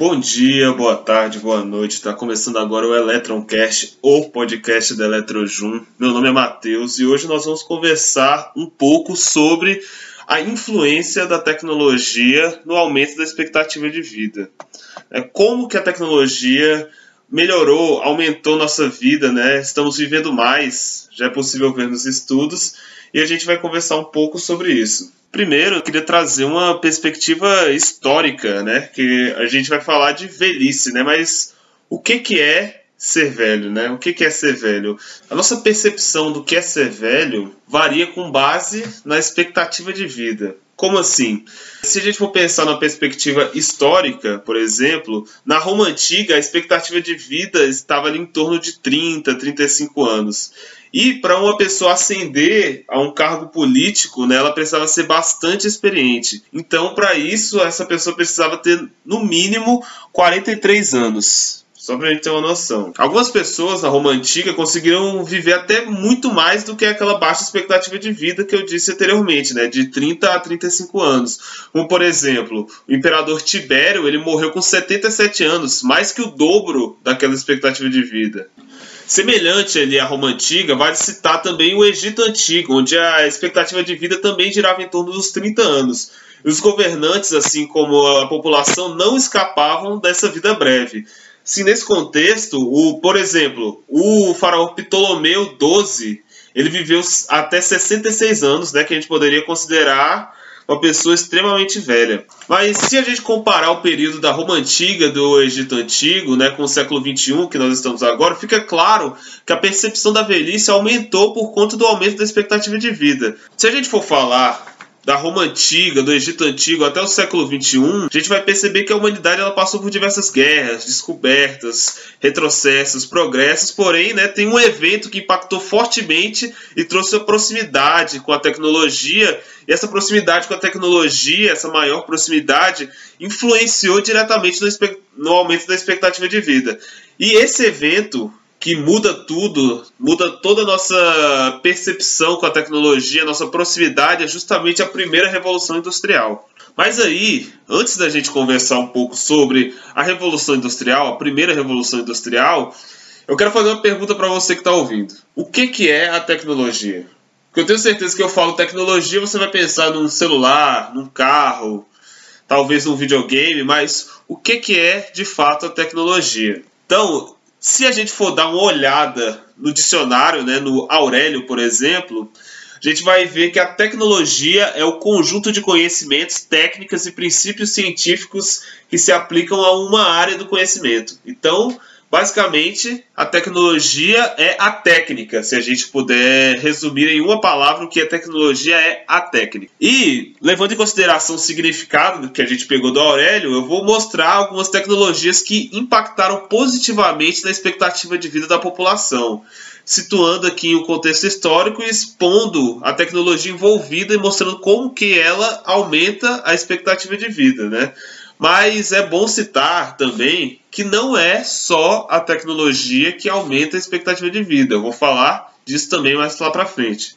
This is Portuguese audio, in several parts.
Bom dia, boa tarde, boa noite. Está começando agora o Electroncast, o podcast da Eletrojum. Meu nome é Matheus e hoje nós vamos conversar um pouco sobre a influência da tecnologia no aumento da expectativa de vida. É, como que a tecnologia melhorou, aumentou nossa vida, né? Estamos vivendo mais, já é possível ver nos estudos, e a gente vai conversar um pouco sobre isso. Primeiro, eu queria trazer uma perspectiva histórica, né? Que a gente vai falar de velhice, né? Mas o que, que é ser velho, né? O que, que é ser velho? A nossa percepção do que é ser velho varia com base na expectativa de vida. Como assim? Se a gente for pensar na perspectiva histórica, por exemplo, na Roma antiga a expectativa de vida estava ali em torno de 30, 35 anos. E para uma pessoa ascender a um cargo político, né, ela precisava ser bastante experiente. Então, para isso, essa pessoa precisava ter no mínimo 43 anos. Só para a gente ter uma noção. Algumas pessoas na Roma Antiga conseguiram viver até muito mais do que aquela baixa expectativa de vida que eu disse anteriormente, né? De 30 a 35 anos. Como, por exemplo, o imperador Tibério, ele morreu com 77 anos, mais que o dobro daquela expectativa de vida. Semelhante ali à Roma Antiga, vale citar também o Egito Antigo, onde a expectativa de vida também girava em torno dos 30 anos. Os governantes, assim como a população, não escapavam dessa vida breve. Sim, nesse contexto, o, por exemplo, o faraó Ptolomeu XII, ele viveu até 66 anos, né, que a gente poderia considerar uma pessoa extremamente velha. Mas se a gente comparar o período da Roma Antiga, do Egito Antigo, né, com o século XXI, que nós estamos agora, fica claro que a percepção da velhice aumentou por conta do aumento da expectativa de vida. Se a gente for falar da Roma antiga, do Egito antigo até o século 21, a gente vai perceber que a humanidade ela passou por diversas guerras, descobertas, retrocessos, progressos, porém, né, tem um evento que impactou fortemente e trouxe a proximidade com a tecnologia, e essa proximidade com a tecnologia, essa maior proximidade, influenciou diretamente no, no aumento da expectativa de vida. E esse evento que muda tudo, muda toda a nossa percepção com a tecnologia, nossa proximidade, é justamente a primeira revolução industrial. Mas aí, antes da gente conversar um pouco sobre a revolução industrial, a primeira revolução industrial, eu quero fazer uma pergunta para você que está ouvindo. O que, que é a tecnologia? Porque eu tenho certeza que eu falo tecnologia, você vai pensar num celular, num carro, talvez num videogame, mas o que, que é de fato a tecnologia? Então, se a gente for dar uma olhada no dicionário, né, no Aurélio, por exemplo, a gente vai ver que a tecnologia é o conjunto de conhecimentos, técnicas e princípios científicos que se aplicam a uma área do conhecimento. Então, Basicamente, a tecnologia é a técnica, se a gente puder resumir em uma palavra o que a tecnologia é a técnica. E, levando em consideração o significado que a gente pegou do Aurélio, eu vou mostrar algumas tecnologias que impactaram positivamente na expectativa de vida da população, situando aqui o contexto histórico e expondo a tecnologia envolvida e mostrando como que ela aumenta a expectativa de vida, né? Mas é bom citar também que não é só a tecnologia que aumenta a expectativa de vida. Eu vou falar disso também mais lá para frente.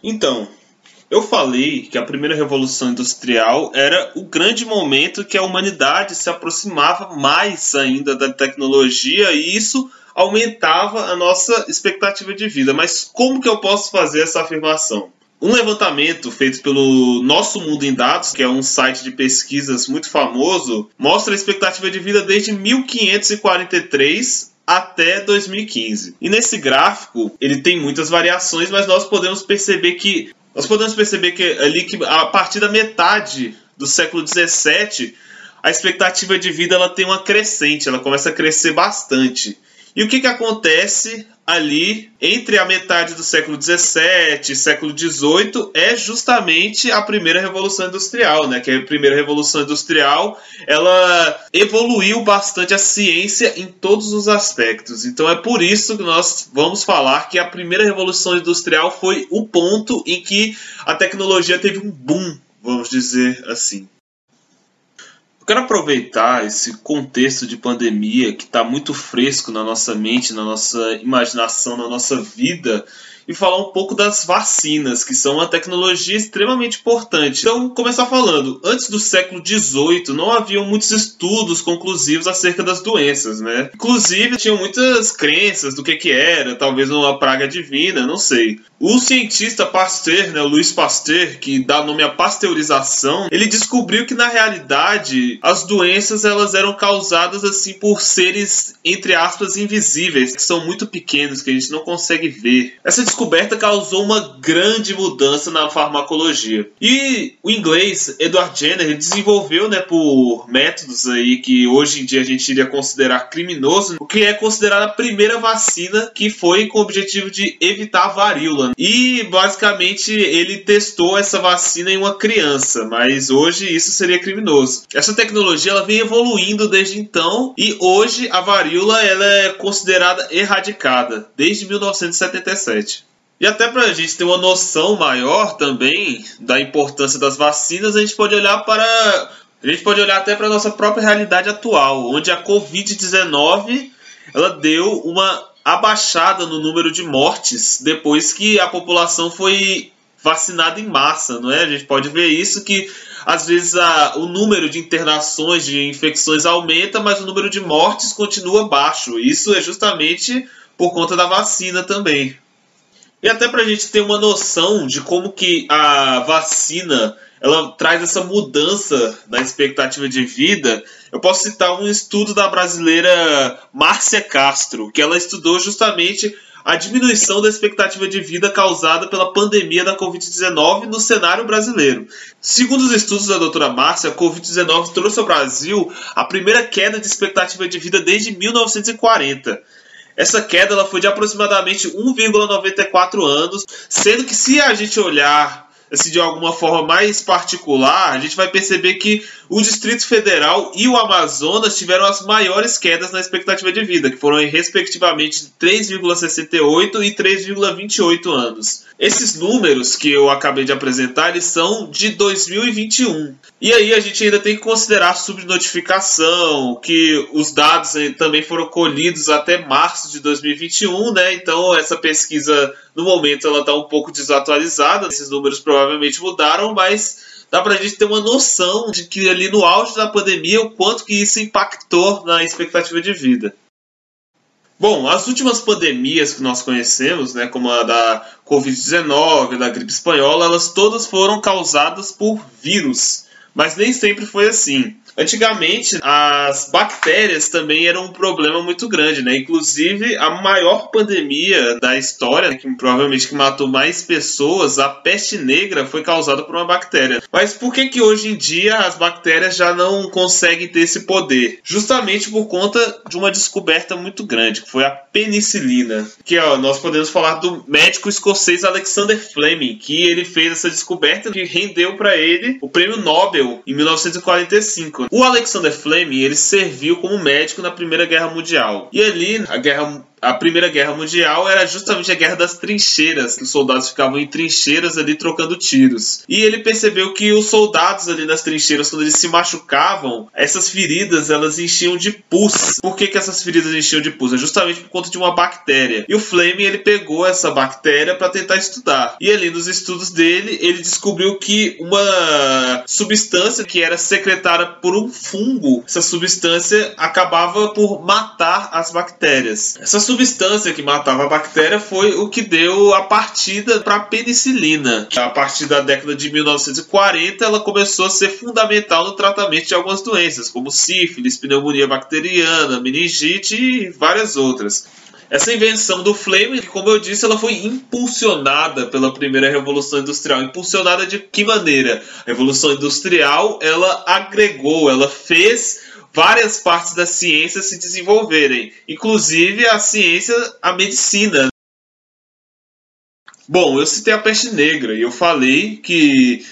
Então, eu falei que a primeira revolução industrial era o grande momento que a humanidade se aproximava mais ainda da tecnologia e isso aumentava a nossa expectativa de vida. Mas como que eu posso fazer essa afirmação? Um levantamento feito pelo Nosso Mundo em Dados, que é um site de pesquisas muito famoso, mostra a expectativa de vida desde 1543 até 2015. E nesse gráfico, ele tem muitas variações, mas nós podemos perceber que nós podemos perceber que ali que a partir da metade do século 17, a expectativa de vida ela tem uma crescente, ela começa a crescer bastante. E o que, que acontece ali entre a metade do século XVII e século XVIII é justamente a primeira revolução industrial, né? Que a primeira revolução industrial ela evoluiu bastante a ciência em todos os aspectos. Então é por isso que nós vamos falar que a primeira revolução industrial foi o ponto em que a tecnologia teve um boom, vamos dizer assim quero aproveitar esse contexto de pandemia que está muito fresco na nossa mente, na nossa imaginação, na nossa vida, e falar um pouco das vacinas, que são uma tecnologia extremamente importante. Então, começar falando, antes do século XVIII não haviam muitos estudos conclusivos acerca das doenças, né? Inclusive, tinham muitas crenças do que que era, talvez uma praga divina, não sei. O cientista Pasteur, né, o Louis Pasteur, que dá nome à pasteurização, ele descobriu que na realidade as doenças elas eram causadas assim por seres entre aspas invisíveis, que são muito pequenos que a gente não consegue ver. Essa descoberta causou uma grande mudança na farmacologia. E o inglês Edward Jenner desenvolveu, né, por métodos aí que hoje em dia a gente iria considerar criminoso, o que é considerada a primeira vacina que foi com o objetivo de evitar a varíola. E basicamente ele testou essa vacina em uma criança, mas hoje isso seria criminoso. Essa tecnologia ela vem evoluindo desde então e hoje a varíola ela é considerada erradicada desde 1977. E até para a gente ter uma noção maior também da importância das vacinas, a gente pode olhar para a gente pode olhar até para a nossa própria realidade atual, onde a Covid-19 ela deu uma abaixada no número de mortes depois que a população foi vacinada em massa, não é? A gente pode ver isso que às vezes a, o número de internações, de infecções aumenta, mas o número de mortes continua baixo. Isso é justamente por conta da vacina também. E até para a gente ter uma noção de como que a vacina ela traz essa mudança na expectativa de vida. Eu posso citar um estudo da brasileira Márcia Castro, que ela estudou justamente a diminuição da expectativa de vida causada pela pandemia da Covid-19 no cenário brasileiro. Segundo os estudos da doutora Márcia, a Covid-19 trouxe ao Brasil a primeira queda de expectativa de vida desde 1940. Essa queda ela foi de aproximadamente 1,94 anos, sendo que se a gente olhar assim, de alguma forma mais particular, a gente vai perceber que o Distrito Federal e o Amazonas tiveram as maiores quedas na expectativa de vida, que foram respectivamente 3,68 e 3,28 anos. Esses números que eu acabei de apresentar, eles são de 2021. E aí a gente ainda tem que considerar a subnotificação, que os dados também foram colhidos até março de 2021, né? Então essa pesquisa no momento ela está um pouco desatualizada, esses números provavelmente mudaram, mas dá pra gente ter uma noção de que ali no auge da pandemia o quanto que isso impactou na expectativa de vida. Bom, as últimas pandemias que nós conhecemos, né, como a da Covid-19, da gripe espanhola, elas todas foram causadas por vírus, mas nem sempre foi assim. Antigamente, as bactérias também eram um problema muito grande, né? Inclusive, a maior pandemia da história, que provavelmente que matou mais pessoas, a peste negra, foi causada por uma bactéria. Mas por que que hoje em dia as bactérias já não conseguem ter esse poder? Justamente por conta de uma descoberta muito grande, que foi a penicilina. Que ó, nós podemos falar do médico escocês Alexander Fleming, que ele fez essa descoberta que rendeu para ele o prêmio Nobel em 1945. O Alexander Fleming ele serviu como médico na Primeira Guerra Mundial. E ali, a guerra a Primeira Guerra Mundial era justamente a guerra das trincheiras, os soldados ficavam em trincheiras ali trocando tiros. E ele percebeu que os soldados ali nas trincheiras, quando eles se machucavam, essas feridas elas enchiam de pus. Por que, que essas feridas enchiam de pus? É justamente por conta de uma bactéria. E o Fleming ele pegou essa bactéria para tentar estudar. E ali nos estudos dele, ele descobriu que uma substância que era secretada por um fungo, essa substância acabava por matar as bactérias. Essa substância que matava a bactéria foi o que deu a partida para a penicilina. A partir da década de 1940, ela começou a ser fundamental no tratamento de algumas doenças, como sífilis, pneumonia bacteriana, meningite e várias outras. Essa invenção do Fleming, como eu disse, ela foi impulsionada pela primeira revolução industrial. Impulsionada de que maneira? A revolução industrial, ela agregou, ela fez várias partes da ciência se desenvolverem, inclusive a ciência, a medicina. Bom, eu citei a peste negra e eu falei que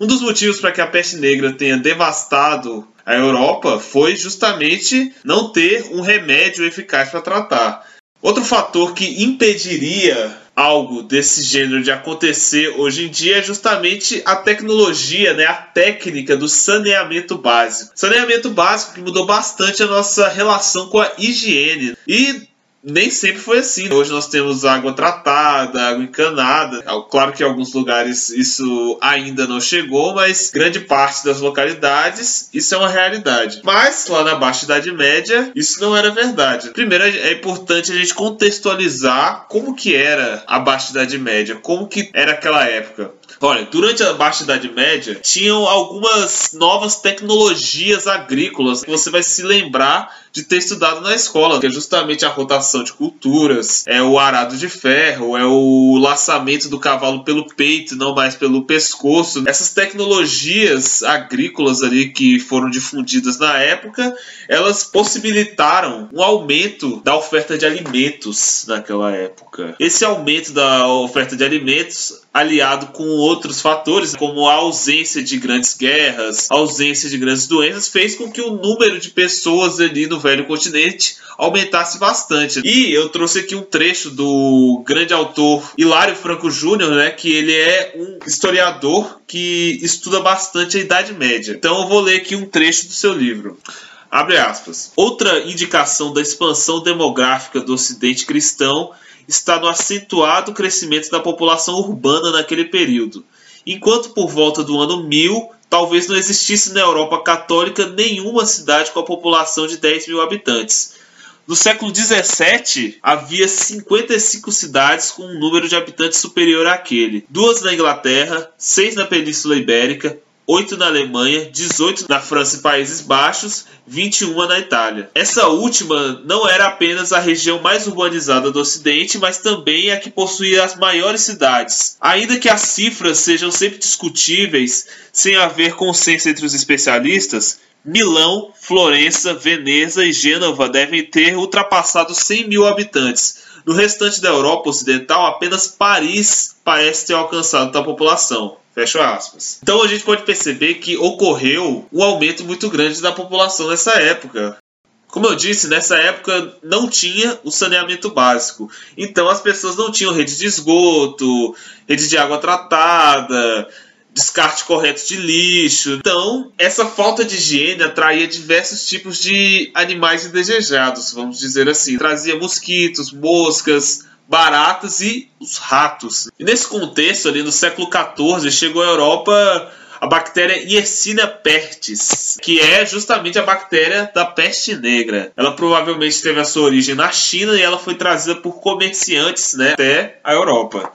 um dos motivos para que a peste negra tenha devastado a Europa foi justamente não ter um remédio eficaz para tratar. Outro fator que impediria algo desse gênero de acontecer hoje em dia é justamente a tecnologia, né, a técnica do saneamento básico. Saneamento básico que mudou bastante a nossa relação com a higiene. E nem sempre foi assim. Hoje nós temos água tratada, água encanada. Claro que em alguns lugares isso ainda não chegou, mas grande parte das localidades isso é uma realidade. Mas lá na Baixa Idade Média isso não era verdade. Primeiro é importante a gente contextualizar como que era a Baixa Idade Média, como que era aquela época. Olha, durante a Baixa Idade Média tinham algumas novas tecnologias agrícolas que você vai se lembrar de ter estudado na escola, que é justamente a rotação de culturas, é o arado de ferro, é o laçamento do cavalo pelo peito, não mais pelo pescoço. Essas tecnologias agrícolas ali que foram difundidas na época, elas possibilitaram um aumento da oferta de alimentos naquela época. Esse aumento da oferta de alimentos aliado com outros fatores, como a ausência de grandes guerras, ausência de grandes doenças, fez com que o número de pessoas ali no velho continente aumentasse bastante. E eu trouxe aqui um trecho do grande autor Hilário Franco Júnior, né, que ele é um historiador que estuda bastante a Idade Média. Então eu vou ler aqui um trecho do seu livro. Abre aspas. Outra indicação da expansão demográfica do Ocidente cristão está no acentuado crescimento da população urbana naquele período. Enquanto por volta do ano 1000 talvez não existisse na Europa católica nenhuma cidade com a população de 10 mil habitantes. No século XVII, havia 55 cidades com um número de habitantes superior àquele. Duas na Inglaterra, seis na Península Ibérica, 8 na Alemanha, 18 na França e Países Baixos, 21 na Itália. Essa última não era apenas a região mais urbanizada do Ocidente, mas também a que possuía as maiores cidades. Ainda que as cifras sejam sempre discutíveis, sem haver consenso entre os especialistas, Milão, Florença, Veneza e Gênova devem ter ultrapassado 100 mil habitantes. No restante da Europa Ocidental, apenas Paris parece ter alcançado tal população. Fecha aspas. Então a gente pode perceber que ocorreu um aumento muito grande da população nessa época. Como eu disse, nessa época não tinha o saneamento básico. Então as pessoas não tinham rede de esgoto, rede de água tratada, descarte correto de lixo. Então, essa falta de higiene atraía diversos tipos de animais indesejados, vamos dizer assim. Trazia mosquitos, moscas, baratas e os ratos. E nesse contexto, ali no século XIV, chegou à Europa a bactéria Yersinia pestis, que é justamente a bactéria da peste negra. Ela provavelmente teve a sua origem na China e ela foi trazida por comerciantes né, até a Europa.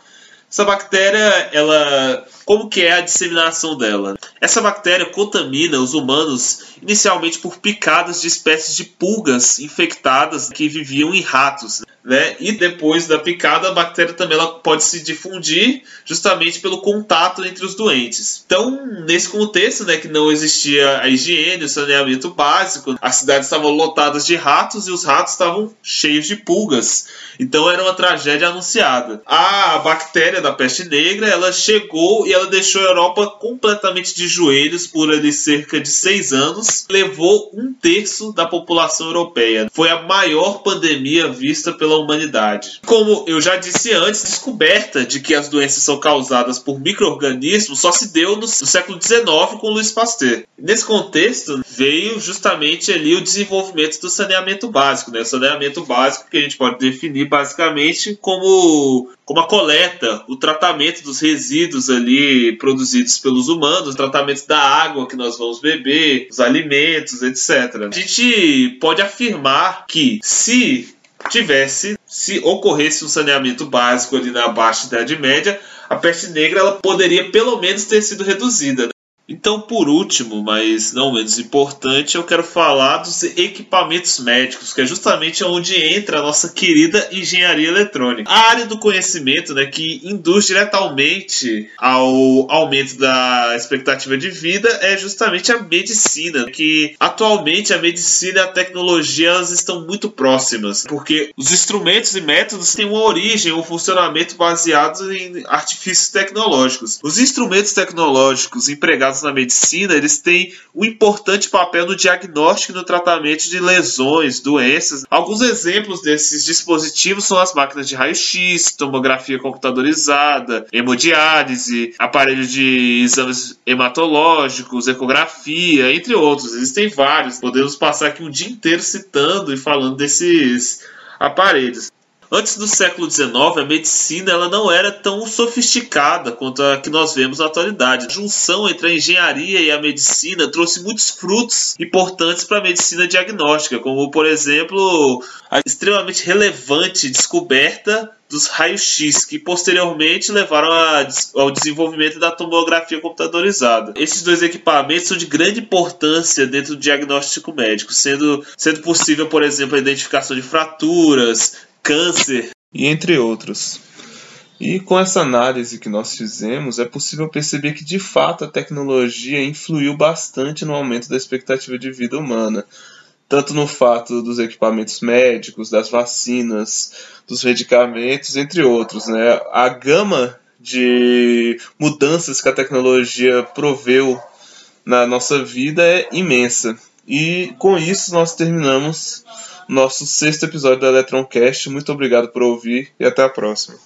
Essa bactéria, ela, como que é a disseminação dela? Essa bactéria contamina os humanos inicialmente por picadas de espécies de pulgas infectadas que viviam em ratos né? E depois da picada, a bactéria também ela pode se difundir justamente pelo contato entre os doentes. Então, nesse contexto, né, que não existia a higiene, o saneamento básico, as cidades estavam lotadas de ratos e os ratos estavam cheios de pulgas. Então, era uma tragédia anunciada. A bactéria da peste negra, ela chegou e ela deixou a Europa completamente de joelhos por ali cerca de seis anos, levou um terço da população europeia. Foi a maior pandemia vista pela pela humanidade. Como eu já disse antes, a descoberta de que as doenças são causadas por micro-organismos só se deu no, no século XIX com Louis Pasteur. Nesse contexto, veio justamente ali o desenvolvimento do saneamento básico. Né? O saneamento básico que a gente pode definir basicamente como, como a coleta, o tratamento dos resíduos ali produzidos pelos humanos, o tratamento da água que nós vamos beber, os alimentos, etc. A gente pode afirmar que se tivesse, se ocorresse um saneamento básico ali na Baixa Idade Média, a peste negra ela poderia pelo menos ter sido reduzida. Então, por último, mas não menos importante, eu quero falar dos equipamentos médicos, que é justamente onde entra a nossa querida engenharia eletrônica. A área do conhecimento né, que induz diretamente ao aumento da expectativa de vida é justamente a medicina, que atualmente a medicina e a tecnologia elas estão muito próximas, porque os instrumentos e métodos têm uma origem, um funcionamento baseados em artifícios tecnológicos. Os instrumentos tecnológicos empregados na medicina, eles têm um importante papel no diagnóstico e no tratamento de lesões, doenças. Alguns exemplos desses dispositivos são as máquinas de raio-x, tomografia computadorizada, hemodiálise, aparelhos de exames hematológicos, ecografia, entre outros. Existem vários. Podemos passar aqui um dia inteiro citando e falando desses aparelhos. Antes do século XIX, a medicina ela não era tão sofisticada quanto a que nós vemos na atualidade. A junção entre a engenharia e a medicina trouxe muitos frutos importantes para a medicina diagnóstica, como, por exemplo, a extremamente relevante descoberta dos raios-x, que posteriormente levaram a, ao desenvolvimento da tomografia computadorizada. Esses dois equipamentos são de grande importância dentro do diagnóstico médico, sendo, sendo possível, por exemplo, a identificação de fraturas, câncer e entre outros. E com essa análise que nós fizemos, é possível perceber que de fato a tecnologia influiu bastante no aumento da expectativa de vida humana, tanto no fato dos equipamentos médicos, das vacinas, dos medicamentos, entre outros. Né? A gama de mudanças que a tecnologia proveu na nossa vida é imensa. E com isso nós terminamos nosso sexto episódio da Electroncast. Muito obrigado por ouvir e até a próxima.